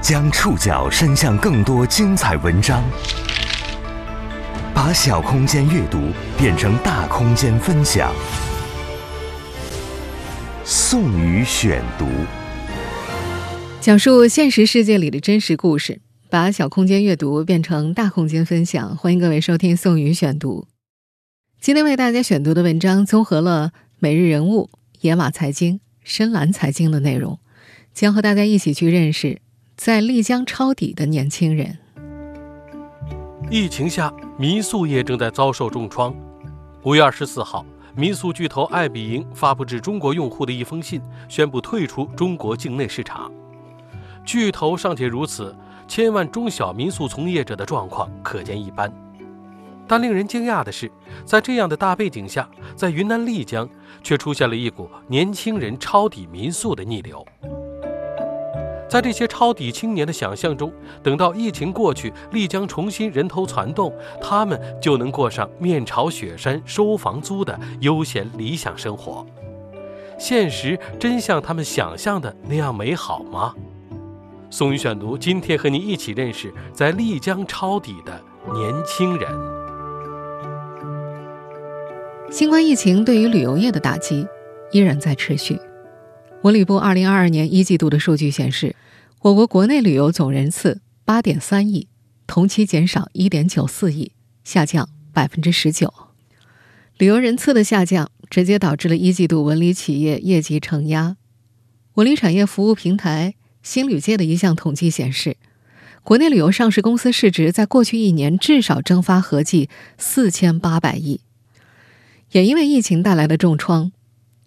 将触角伸向更多精彩文章，把小空间阅读变成大空间分享。宋宇选读，讲述现实世界里的真实故事，把小空间阅读变成大空间分享。欢迎各位收听宋宇选读。今天为大家选读的文章综合了每日人物、野马财经、深蓝财经的内容，将和大家一起去认识。在丽江抄底的年轻人。疫情下，民宿业正在遭受重创。五月二十四号，民宿巨头爱彼迎发布至中国用户的一封信，宣布退出中国境内市场。巨头尚且如此，千万中小民宿从业者的状况可见一斑。但令人惊讶的是，在这样的大背景下，在云南丽江却出现了一股年轻人抄底民宿的逆流。在这些抄底青年的想象中，等到疫情过去，丽江重新人头攒动，他们就能过上面朝雪山收房租的悠闲理想生活。现实真像他们想象的那样美好吗？宋宇选读今天和您一起认识在丽江抄底的年轻人。新冠疫情对于旅游业的打击依然在持续。文旅部二零二二年一季度的数据显示，我国国内旅游总人次八点三亿，同期减少一点九四亿，下降百分之十九。旅游人次的下降，直接导致了一季度文旅企业业绩承压。文旅产业服务平台新旅界的一项统计显示，国内旅游上市公司市值在过去一年至少蒸发合计四千八百亿。也因为疫情带来的重创，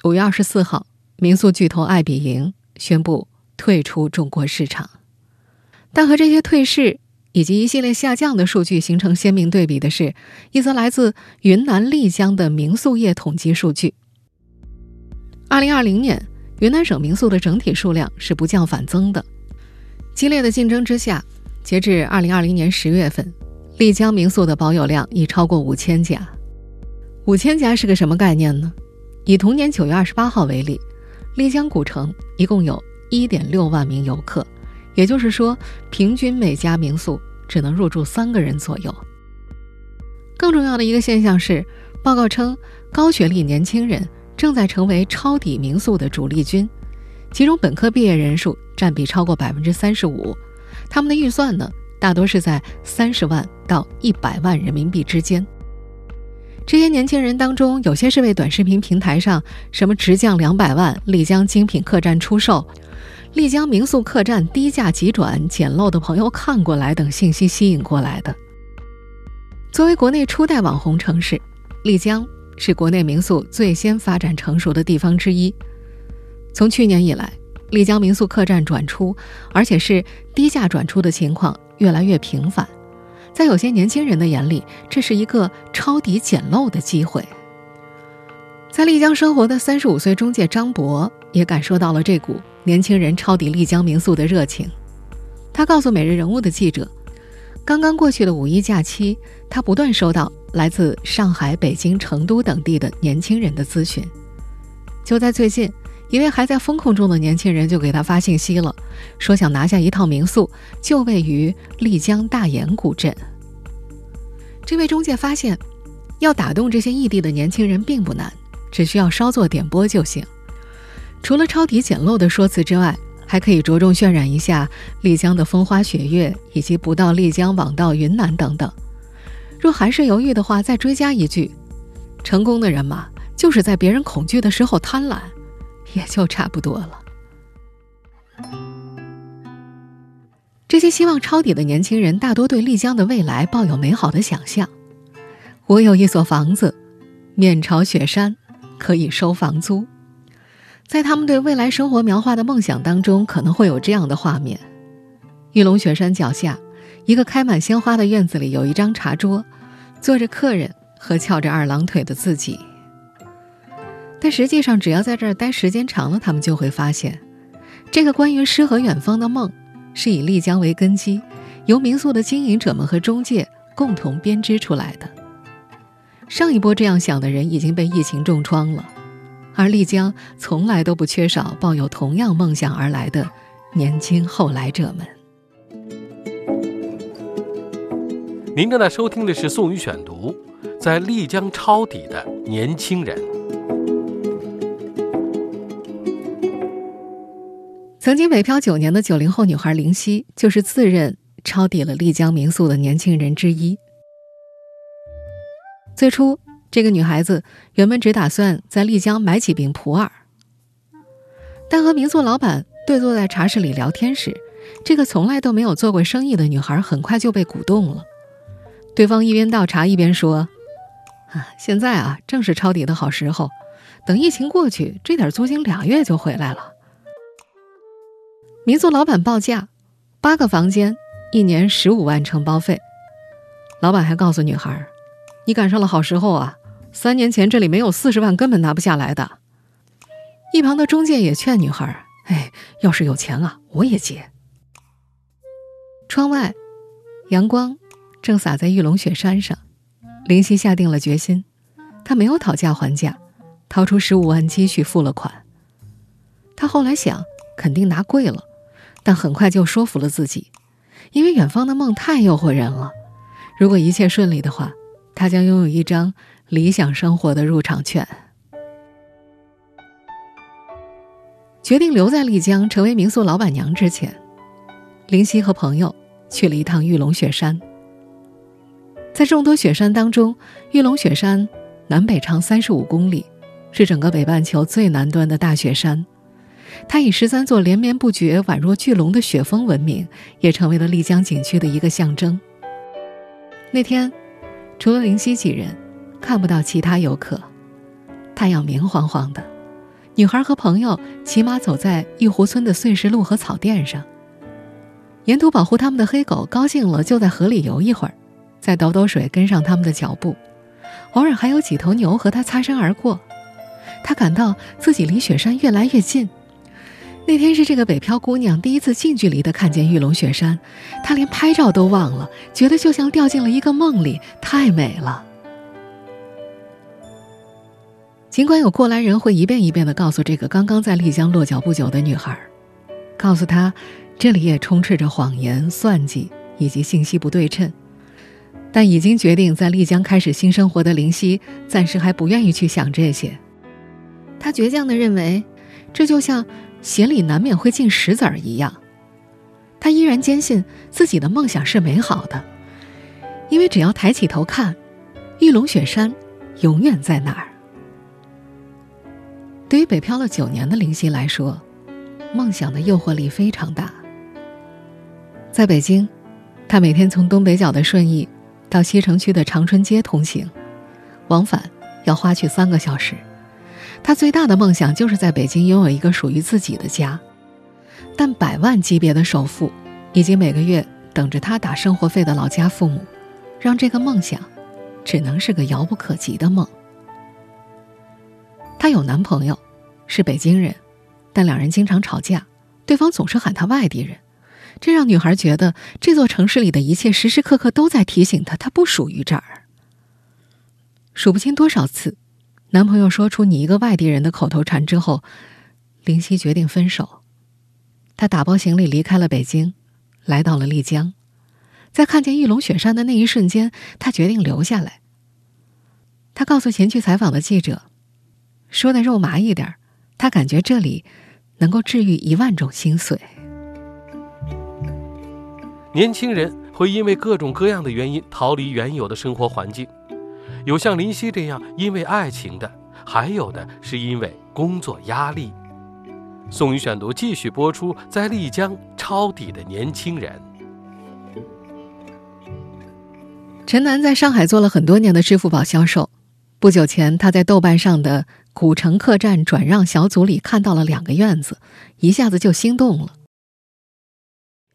五月二十四号。民宿巨头爱彼迎宣布退出中国市场，但和这些退市以及一系列下降的数据形成鲜明对比的是，一则来自云南丽江的民宿业统计数据。二零二零年，云南省民宿的整体数量是不降反增的。激烈的竞争之下，截至二零二零年十月份，丽江民宿的保有量已超过五千家。五千家是个什么概念呢？以同年九月二十八号为例。丽江古城一共有1.6万名游客，也就是说，平均每家民宿只能入住三个人左右。更重要的一个现象是，报告称高学历年轻人正在成为抄底民宿的主力军，其中本科毕业人数占比超过百分之三十五，他们的预算呢，大多是在三十万到一百万人民币之间。这些年轻人当中，有些是为短视频平台上什么直降两百万丽江精品客栈出售、丽江民宿客栈低价急转捡漏的朋友看过来等信息吸引过来的。作为国内初代网红城市，丽江是国内民宿最先发展成熟的地方之一。从去年以来，丽江民宿客栈转出，而且是低价转出的情况越来越频繁。在有些年轻人的眼里，这是一个抄底捡漏的机会。在丽江生活的三十五岁中介张博也感受到了这股年轻人抄底丽江民宿的热情。他告诉《每日人物》的记者，刚刚过去的五一假期，他不断收到来自上海、北京、成都等地的年轻人的咨询。就在最近，一位还在风控中的年轻人就给他发信息了，说想拿下一套民宿，就位于丽江大研古镇。这位中介发现，要打动这些异地的年轻人并不难，只需要稍作点拨就行。除了抄底简陋的说辞之外，还可以着重渲染一下丽江的风花雪月，以及不到丽江枉到云南等等。若还是犹豫的话，再追加一句：成功的人嘛，就是在别人恐惧的时候贪婪，也就差不多了。这些希望抄底的年轻人大多对丽江的未来抱有美好的想象。我有一所房子，面朝雪山，可以收房租。在他们对未来生活描画的梦想当中，可能会有这样的画面：玉龙雪山脚下，一个开满鲜花的院子里，有一张茶桌，坐着客人和翘着二郎腿的自己。但实际上，只要在这儿待时间长了，他们就会发现，这个关于诗和远方的梦是以丽江为根基，由民宿的经营者们和中介共同编织出来的。上一波这样想的人已经被疫情重创了，而丽江从来都不缺少抱有同样梦想而来的年轻后来者们。您正在收听的是《宋宇选读》，在丽江抄底的年轻人。曾经北漂九年的九零后女孩林夕，就是自认抄底了丽江民宿的年轻人之一。最初，这个女孩子原本只打算在丽江买几瓶普洱，但和民宿老板对坐在茶室里聊天时，这个从来都没有做过生意的女孩很快就被鼓动了。对方一边倒茶一边说：“啊，现在啊，正是抄底的好时候。等疫情过去，这点租金俩月就回来了。”民宿老板报价：八个房间，一年十五万承包费。老板还告诉女孩：“你赶上了好时候啊！三年前这里没有四十万，根本拿不下来的。”一旁的中介也劝女孩：“哎，要是有钱啊，我也接。”窗外，阳光。正洒在玉龙雪山上，林夕下定了决心，他没有讨价还价，掏出十五万积蓄付了款。他后来想，肯定拿贵了，但很快就说服了自己，因为远方的梦太诱惑人了。如果一切顺利的话，他将拥有一张理想生活的入场券。决定留在丽江成为民宿老板娘之前，林夕和朋友去了一趟玉龙雪山。在众多雪山当中，玉龙雪山南北长三十五公里，是整个北半球最南端的大雪山。它以十三座连绵不绝、宛若巨龙的雪峰闻名，也成为了丽江景区的一个象征。那天，除了林夕几人，看不到其他游客。太阳明晃晃的，女孩和朋友骑马走在玉湖村的碎石路和草甸上。沿途保护他们的黑狗高兴了，就在河里游一会儿。再抖抖水，跟上他们的脚步，偶尔还有几头牛和他擦身而过。他感到自己离雪山越来越近。那天是这个北漂姑娘第一次近距离的看见玉龙雪山，她连拍照都忘了，觉得就像掉进了一个梦里，太美了。尽管有过来人会一遍一遍的告诉这个刚刚在丽江落脚不久的女孩，告诉她这里也充斥着谎言、算计以及信息不对称。但已经决定在丽江开始新生活的林夕，暂时还不愿意去想这些。她倔强的认为，这就像鞋里难免会进石子儿一样。他依然坚信自己的梦想是美好的，因为只要抬起头看，玉龙雪山永远在那儿。对于北漂了九年的林夕来说，梦想的诱惑力非常大。在北京，他每天从东北角的顺义。到西城区的长春街通行，往返要花去三个小时。他最大的梦想就是在北京拥有一个属于自己的家，但百万级别的首付，以及每个月等着他打生活费的老家父母，让这个梦想只能是个遥不可及的梦。她有男朋友，是北京人，但两人经常吵架，对方总是喊他外地人。这让女孩觉得这座城市里的一切时时刻刻都在提醒她，她不属于这儿。数不清多少次，男朋友说出“你一个外地人”的口头禅之后，林夕决定分手。她打包行李离开了北京，来到了丽江。在看见玉龙雪山的那一瞬间，她决定留下来。她告诉前去采访的记者，说的肉麻一点，她感觉这里能够治愈一万种心碎。年轻人会因为各种各样的原因逃离原有的生活环境，有像林夕这样因为爱情的，还有的是因为工作压力。宋宇选读继续播出，在丽江抄底的年轻人。陈楠在上海做了很多年的支付宝销售，不久前他在豆瓣上的古城客栈转让小组里看到了两个院子，一下子就心动了。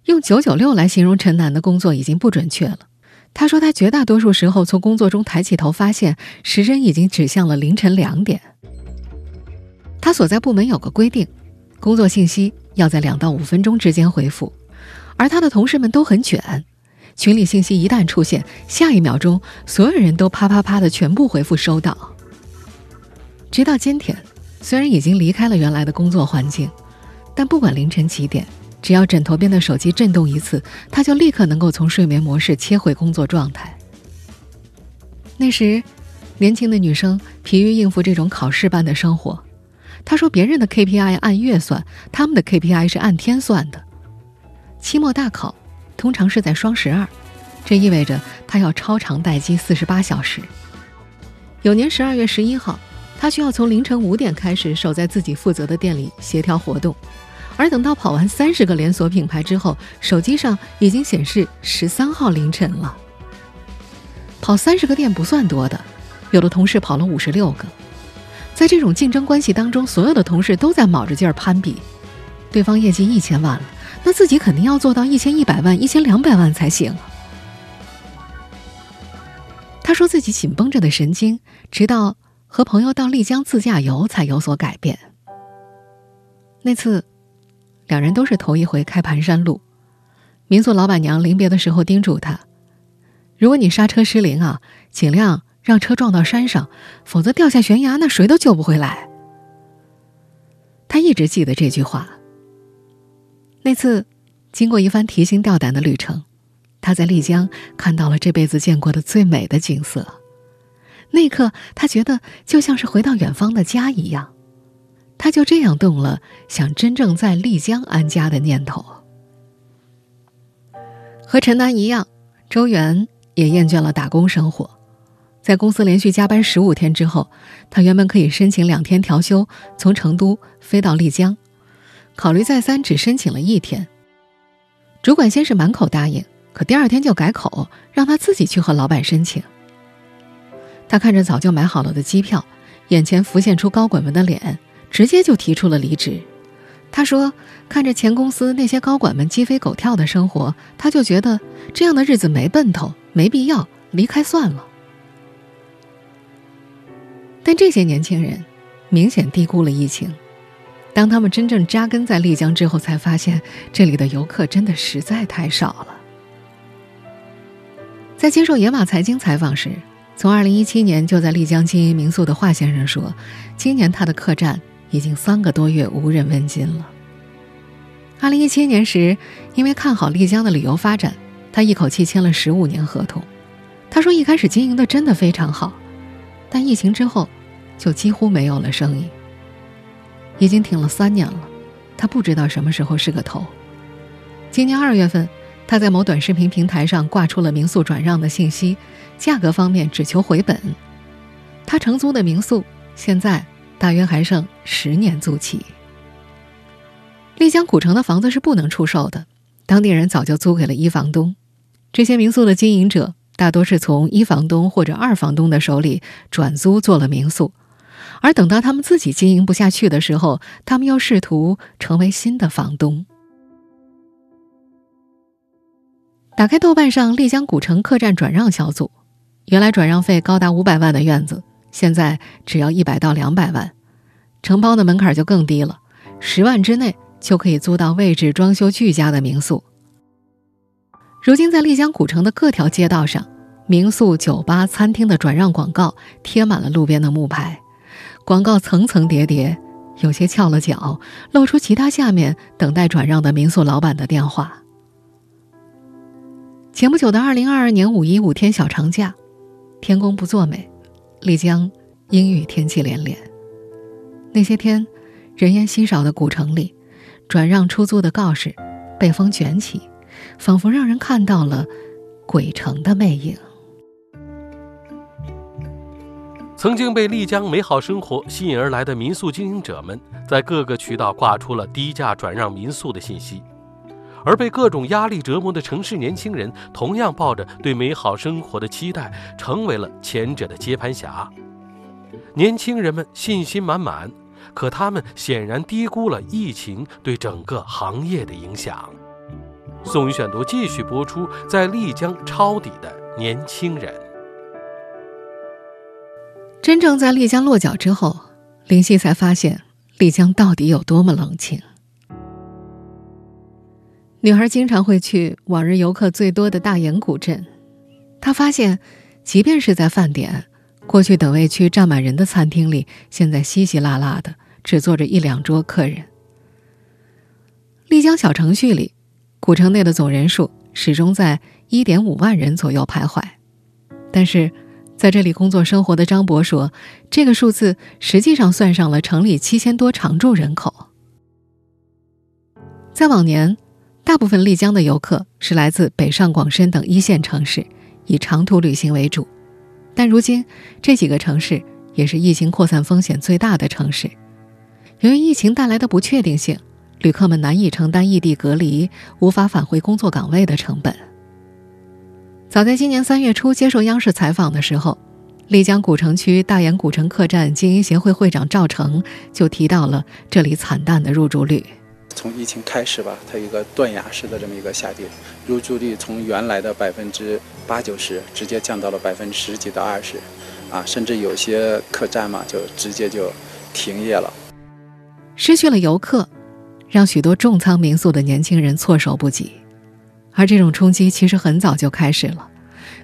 用“九九六”来形容陈楠的工作已经不准确了。他说，他绝大多数时候从工作中抬起头，发现时针已经指向了凌晨两点。他所在部门有个规定，工作信息要在两到五分钟之间回复，而他的同事们都很卷，群里信息一旦出现，下一秒钟所有人都啪啪啪的全部回复收到。直到今天，虽然已经离开了原来的工作环境，但不管凌晨几点。只要枕头边的手机震动一次，她就立刻能够从睡眠模式切回工作状态。那时，年轻的女生疲于应付这种考试般的生活。她说：“别人的 KPI 按月算，他们的 KPI 是按天算的。期末大考通常是在双十二，这意味着她要超长待机四十八小时。有年十二月十一号，她需要从凌晨五点开始守在自己负责的店里协调活动。”而等到跑完三十个连锁品牌之后，手机上已经显示十三号凌晨了。跑三十个店不算多的，有的同事跑了五十六个。在这种竞争关系当中，所有的同事都在卯着劲儿攀比。对方业绩一千万了，那自己肯定要做到一千一百万、一千两百万才行。他说自己紧绷着的神经，直到和朋友到丽江自驾游才有所改变。那次。两人都是头一回开盘山路，民宿老板娘临别的时候叮嘱他：“如果你刹车失灵啊，尽量让车撞到山上，否则掉下悬崖，那谁都救不回来。”他一直记得这句话。那次，经过一番提心吊胆的旅程，他在丽江看到了这辈子见过的最美的景色。那一刻，他觉得就像是回到远方的家一样。他就这样动了想真正在丽江安家的念头。和陈楠一样，周元也厌倦了打工生活，在公司连续加班十五天之后，他原本可以申请两天调休，从成都飞到丽江，考虑再三，只申请了一天。主管先是满口答应，可第二天就改口，让他自己去和老板申请。他看着早就买好了的机票，眼前浮现出高管们的脸。直接就提出了离职。他说：“看着前公司那些高管们鸡飞狗跳的生活，他就觉得这样的日子没奔头，没必要离开算了。”但这些年轻人明显低估了疫情。当他们真正扎根在丽江之后，才发现这里的游客真的实在太少了。在接受野马财经采访时，从2017年就在丽江经营民宿的华先生说：“今年他的客栈。”已经三个多月无人问津了。二零一七年时，因为看好丽江的旅游发展，他一口气签了十五年合同。他说一开始经营的真的非常好，但疫情之后，就几乎没有了生意。已经停了三年了，他不知道什么时候是个头。今年二月份，他在某短视频平台上挂出了民宿转让的信息，价格方面只求回本。他承租的民宿现在。大约还剩十年租期。丽江古城的房子是不能出售的，当地人早就租给了一房东。这些民宿的经营者大多是从一房东或者二房东的手里转租做了民宿，而等到他们自己经营不下去的时候，他们又试图成为新的房东。打开豆瓣上丽江古城客栈转让小组，原来转让费高达五百万的院子。现在只要一百到两百万，承包的门槛就更低了，十万之内就可以租到位置装修俱佳的民宿。如今，在丽江古城的各条街道上，民宿、酒吧、餐厅的转让广告贴满了路边的木牌，广告层层叠叠，有些翘了脚，露出其他下面等待转让的民宿老板的电话。前不久的二零二二年五一五天小长假，天公不作美。丽江阴雨天气连连，那些天人烟稀少的古城里，转让出租的告示被风卷起，仿佛让人看到了鬼城的魅影。曾经被丽江美好生活吸引而来的民宿经营者们，在各个渠道挂出了低价转让民宿的信息。而被各种压力折磨的城市年轻人，同样抱着对美好生活的期待，成为了前者的接盘侠。年轻人们信心满满，可他们显然低估了疫情对整个行业的影响。宋宇选读继续播出，在丽江抄底的年轻人。真正在丽江落脚之后，林夕才发现丽江到底有多么冷清。女孩经常会去往日游客最多的大研古镇，她发现，即便是在饭点，过去等位区站满人的餐厅里，现在稀稀拉拉的，只坐着一两桌客人。丽江小程序里，古城内的总人数始终在一点五万人左右徘徊。但是，在这里工作生活的张博说，这个数字实际上算上了城里七千多常住人口。在往年，大部分丽江的游客是来自北上广深等一线城市，以长途旅行为主。但如今，这几个城市也是疫情扩散风险最大的城市。由于疫情带来的不确定性，旅客们难以承担异地隔离、无法返回工作岗位的成本。早在今年三月初接受央视采访的时候，丽江古城区大研古城客栈经营协会会长赵成就提到了这里惨淡的入住率。从疫情开始吧，它一个断崖式的这么一个下跌，入住率从原来的百分之八九十直接降到了百分之十几到二十，啊，甚至有些客栈嘛就直接就停业了。失去了游客，让许多重仓民宿的年轻人措手不及。而这种冲击其实很早就开始了。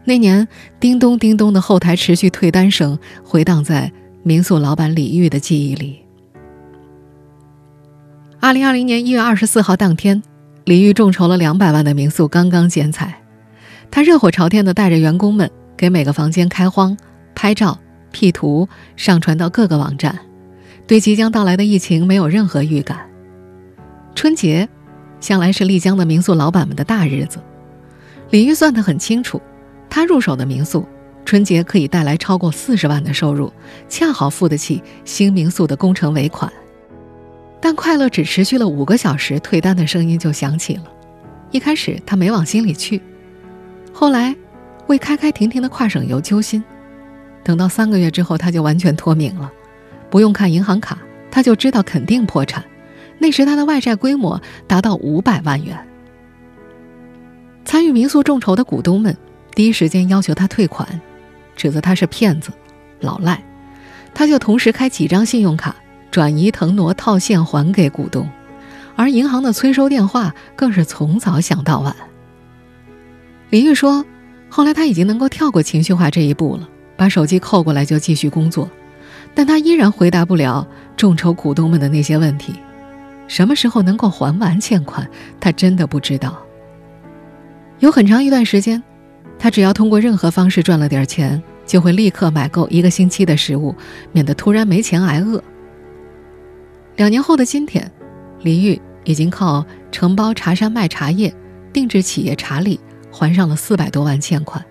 那年，叮咚叮咚的后台持续退单声回荡在民宿老板李玉的记忆里。二零二零年一月二十四号当天，李玉众筹了两百万的民宿刚刚剪彩，他热火朝天地带着员工们给每个房间开荒、拍照、P 图，上传到各个网站。对即将到来的疫情没有任何预感。春节，向来是丽江的民宿老板们的大日子。李玉算得很清楚，他入手的民宿，春节可以带来超过四十万的收入，恰好付得起新民宿的工程尾款。但快乐只持续了五个小时，退单的声音就响起了。一开始他没往心里去，后来为开开停停的跨省游揪心，等到三个月之后，他就完全脱敏了。不用看银行卡，他就知道肯定破产。那时他的外债规模达到五百万元。参与民宿众筹的股东们第一时间要求他退款，指责他是骗子、老赖。他就同时开几张信用卡转移腾挪套现还给股东，而银行的催收电话更是从早响到晚。李玉说，后来他已经能够跳过情绪化这一步了，把手机扣过来就继续工作。但他依然回答不了众筹股东们的那些问题，什么时候能够还完欠款，他真的不知道。有很长一段时间，他只要通过任何方式赚了点钱，就会立刻买够一个星期的食物，免得突然没钱挨饿。两年后的今天，李玉已经靠承包茶山卖茶叶、定制企业茶礼还上了四百多万欠款，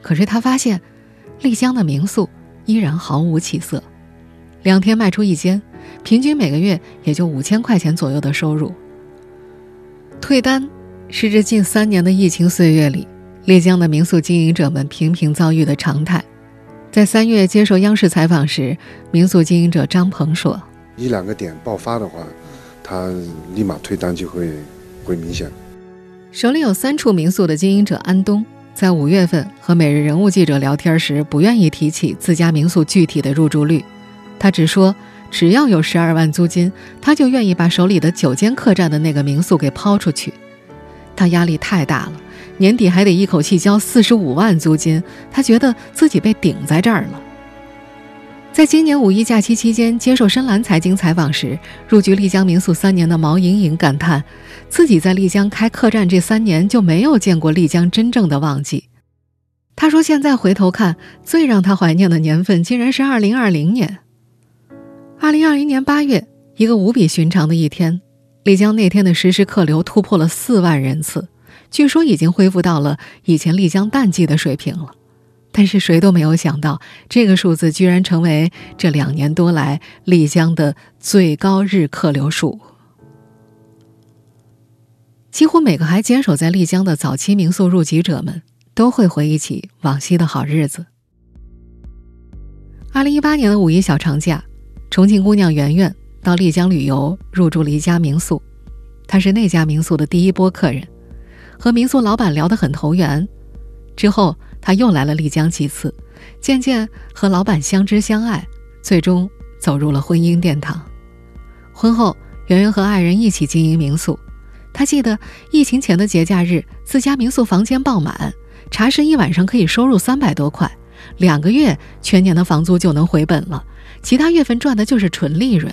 可是他发现，丽江的民宿依然毫无起色。两天卖出一间，平均每个月也就五千块钱左右的收入。退单是这近三年的疫情岁月里，丽江的民宿经营者们频频遭遇的常态。在三月接受央视采访时，民宿经营者张鹏说：“一两个点爆发的话，他立马退单就会会明显。”手里有三处民宿的经营者安东，在五月份和每日人物记者聊天时，不愿意提起自家民宿具体的入住率。他只说，只要有十二万租金，他就愿意把手里的九间客栈的那个民宿给抛出去。他压力太大了，年底还得一口气交四十五万租金，他觉得自己被顶在这儿了。在今年五一假期期间接受深蓝财经采访时，入局丽江民宿三年的毛莹莹感叹，自己在丽江开客栈这三年就没有见过丽江真正的旺季。他说：“现在回头看，最让他怀念的年份，竟然是二零二零年。”二零二零年八月，一个无比寻常的一天，丽江那天的实时客流突破了四万人次，据说已经恢复到了以前丽江淡季的水平了。但是谁都没有想到，这个数字居然成为这两年多来丽江的最高日客流数。几乎每个还坚守在丽江的早期民宿入籍者们，都会回忆起往昔的好日子。二零一八年的五一小长假。重庆姑娘圆圆到丽江旅游，入住了一家民宿。她是那家民宿的第一波客人，和民宿老板聊得很投缘。之后，他又来了丽江几次，渐渐和老板相知相爱，最终走入了婚姻殿堂。婚后，圆圆和爱人一起经营民宿。他记得疫情前的节假日，自家民宿房间爆满，茶室一晚上可以收入三百多块，两个月全年的房租就能回本了。其他月份赚的就是纯利润。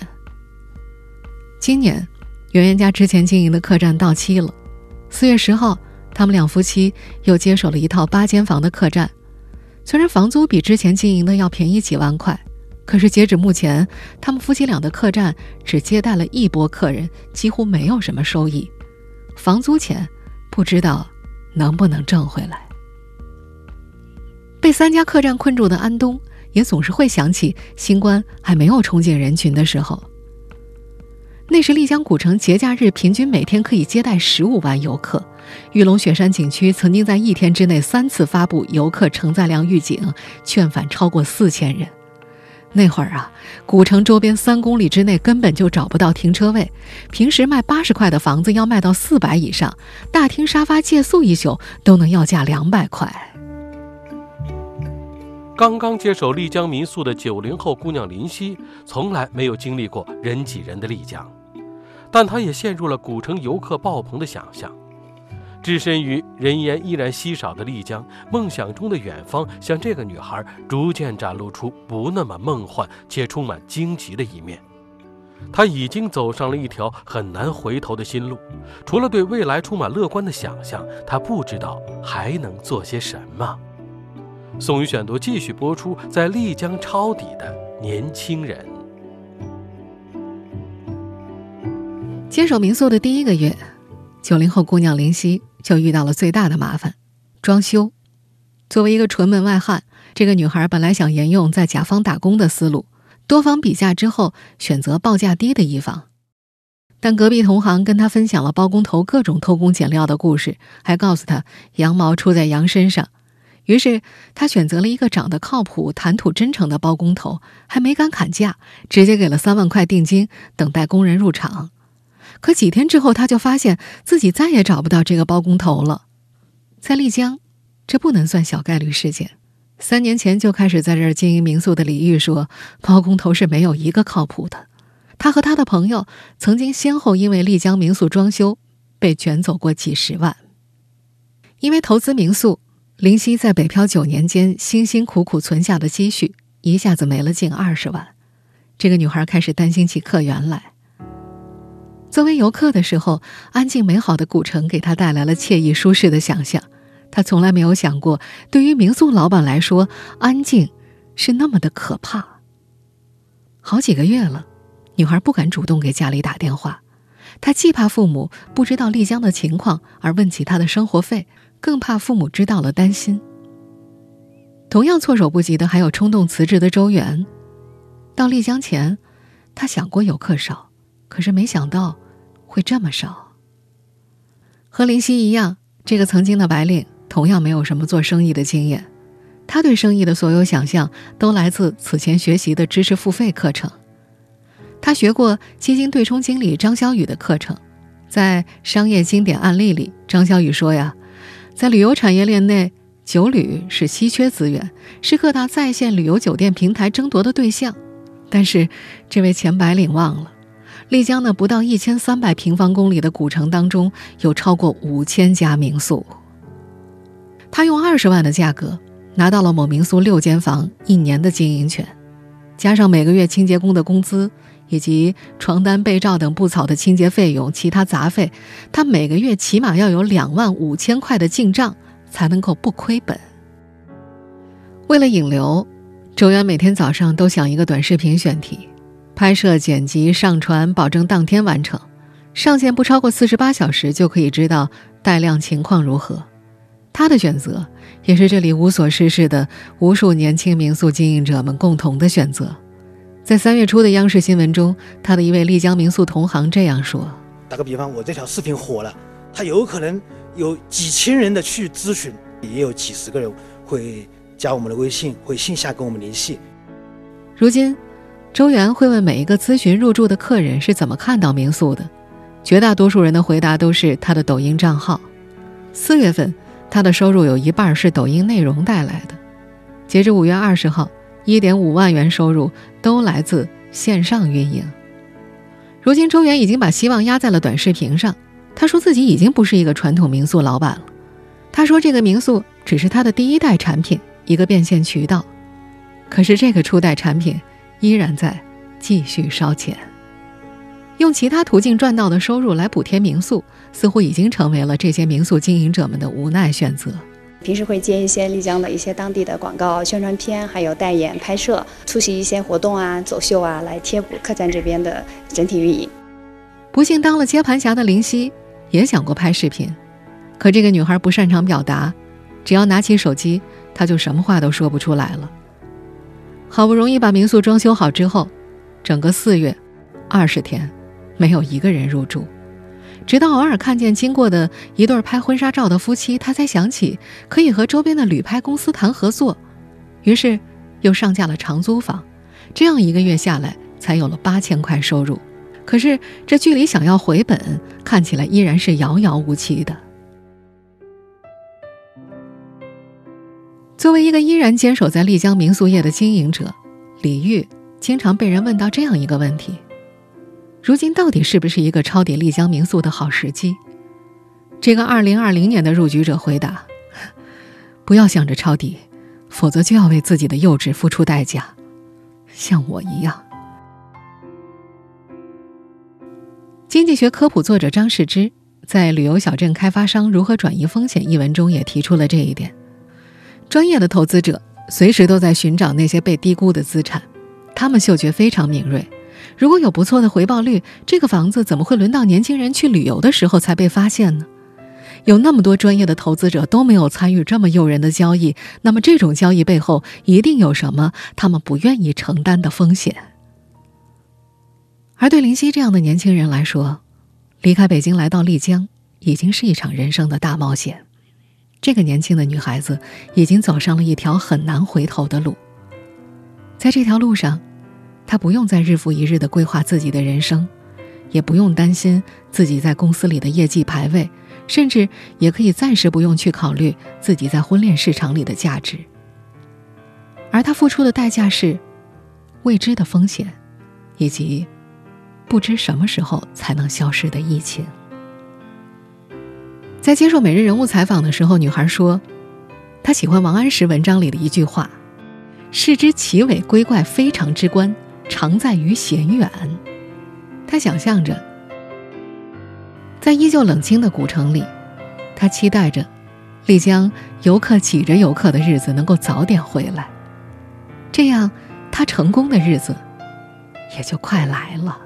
今年，圆圆家之前经营的客栈到期了，四月十号，他们两夫妻又接手了一套八间房的客栈。虽然房租比之前经营的要便宜几万块，可是截止目前，他们夫妻俩的客栈只接待了一波客人，几乎没有什么收益，房租钱不知道能不能挣回来。被三家客栈困住的安东，也总是会想起新冠还没有冲进人群的时候。那时丽江古城节假日平均每天可以接待十五万游客，玉龙雪山景区曾经在一天之内三次发布游客承载量预警，劝返超过四千人。那会儿啊，古城周边三公里之内根本就找不到停车位，平时卖八十块的房子要卖到四百以上，大厅沙发借宿一宿都能要价两百块。刚刚接手丽江民宿的九零后姑娘林夕，从来没有经历过人挤人的丽江，但她也陷入了古城游客爆棚的想象。置身于人烟依然稀少的丽江，梦想中的远方，向这个女孩逐渐展露出不那么梦幻且充满荆棘的一面。她已经走上了一条很难回头的新路，除了对未来充满乐观的想象，她不知道还能做些什么。宋宇选读继续播出，在丽江抄底的年轻人。接手民宿的第一个月，九零后姑娘林夕就遇到了最大的麻烦——装修。作为一个纯门外汉，这个女孩本来想沿用在甲方打工的思路，多方比价之后选择报价低的一方。但隔壁同行跟她分享了包工头各种偷工减料的故事，还告诉她羊毛出在羊身上。于是，他选择了一个长得靠谱、谈吐真诚的包工头，还没敢砍价，直接给了三万块定金，等待工人入场。可几天之后，他就发现自己再也找不到这个包工头了。在丽江，这不能算小概率事件。三年前就开始在这儿经营民宿的李玉说，包工头是没有一个靠谱的。他和他的朋友曾经先后因为丽江民宿装修被卷走过几十万，因为投资民宿。林夕在北漂九年间辛辛苦苦存下的积蓄一下子没了近二十万，这个女孩开始担心起客源来。作为游客的时候，安静美好的古城给她带来了惬意舒适的想象。她从来没有想过，对于民宿老板来说，安静是那么的可怕。好几个月了，女孩不敢主动给家里打电话，她既怕父母不知道丽江的情况而问起她的生活费。更怕父母知道了担心。同样措手不及的还有冲动辞职的周元。到丽江前，他想过游客少，可是没想到会这么少。和林夕一样，这个曾经的白领同样没有什么做生意的经验。他对生意的所有想象都来自此前学习的知识付费课程。他学过基金对冲经理张小雨的课程，在商业经典案例里，张小雨说呀。在旅游产业链内，酒旅是稀缺资源，是各大在线旅游酒店平台争夺的对象。但是，这位前白领忘了，丽江那不到一千三百平方公里的古城当中，有超过五千家民宿。他用二十万的价格拿到了某民宿六间房一年的经营权，加上每个月清洁工的工资。以及床单、被罩等布草的清洁费用、其他杂费，他每个月起码要有两万五千块的进账，才能够不亏本。为了引流，周元每天早上都想一个短视频选题，拍摄、剪辑、上传，保证当天完成，上线不超过四十八小时就可以知道带量情况如何。他的选择，也是这里无所事事的无数年轻民宿经营者们共同的选择。在三月初的央视新闻中，他的一位丽江民宿同行这样说：“打个比方，我这条视频火了，他有可能有几千人的去咨询，也有几十个人会加我们的微信，会线下跟我们联系。如今，周元会问每一个咨询入住的客人是怎么看到民宿的，绝大多数人的回答都是他的抖音账号。四月份，他的收入有一半是抖音内容带来的。截至五月二十号。”一点五万元收入都来自线上运营。如今，周元已经把希望压在了短视频上。他说自己已经不是一个传统民宿老板了。他说这个民宿只是他的第一代产品，一个变现渠道。可是这个初代产品依然在继续烧钱。用其他途径赚到的收入来补贴民宿，似乎已经成为了这些民宿经营者们的无奈选择。平时会接一些丽江的一些当地的广告宣传片，还有代言拍摄，出席一些活动啊、走秀啊，来贴补客栈这边的整体运营。不幸当了接盘侠的林夕也想过拍视频，可这个女孩不擅长表达，只要拿起手机，她就什么话都说不出来了。好不容易把民宿装修好之后，整个四月，二十天，没有一个人入住。直到偶尔看见经过的一对拍婚纱照的夫妻，他才想起可以和周边的旅拍公司谈合作，于是又上架了长租房。这样一个月下来，才有了八千块收入。可是这距离想要回本，看起来依然是遥遥无期的。作为一个依然坚守在丽江民宿业的经营者，李玉经常被人问到这样一个问题。如今到底是不是一个抄底丽江民宿的好时机？这个2020年的入局者回答：“不要想着抄底，否则就要为自己的幼稚付出代价，像我一样。”经济学科普作者张世之在《旅游小镇开发商如何转移风险》一文中也提出了这一点。专业的投资者随时都在寻找那些被低估的资产，他们嗅觉非常敏锐。如果有不错的回报率，这个房子怎么会轮到年轻人去旅游的时候才被发现呢？有那么多专业的投资者都没有参与这么诱人的交易，那么这种交易背后一定有什么他们不愿意承担的风险。而对林夕这样的年轻人来说，离开北京来到丽江已经是一场人生的大冒险。这个年轻的女孩子已经走上了一条很难回头的路，在这条路上。他不用再日复一日的规划自己的人生，也不用担心自己在公司里的业绩排位，甚至也可以暂时不用去考虑自己在婚恋市场里的价值。而他付出的代价是未知的风险，以及不知什么时候才能消失的疫情。在接受每日人物采访的时候，女孩说：“她喜欢王安石文章里的一句话：‘视之奇伟归怪，非常之观。’”常在于险远。他想象着，在依旧冷清的古城里，他期待着丽江游客挤着游客的日子能够早点回来，这样他成功的日子也就快来了。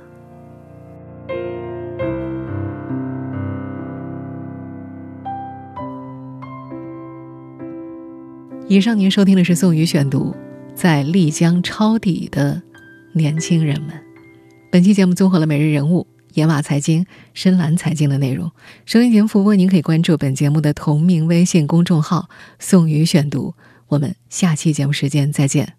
以上您收听的是宋宇选读，在丽江抄底的。年轻人们，本期节目综合了每日人物、野马财经、深蓝财经的内容。收音节目复播，您可以关注本节目的同名微信公众号“宋宇选读”。我们下期节目时间再见。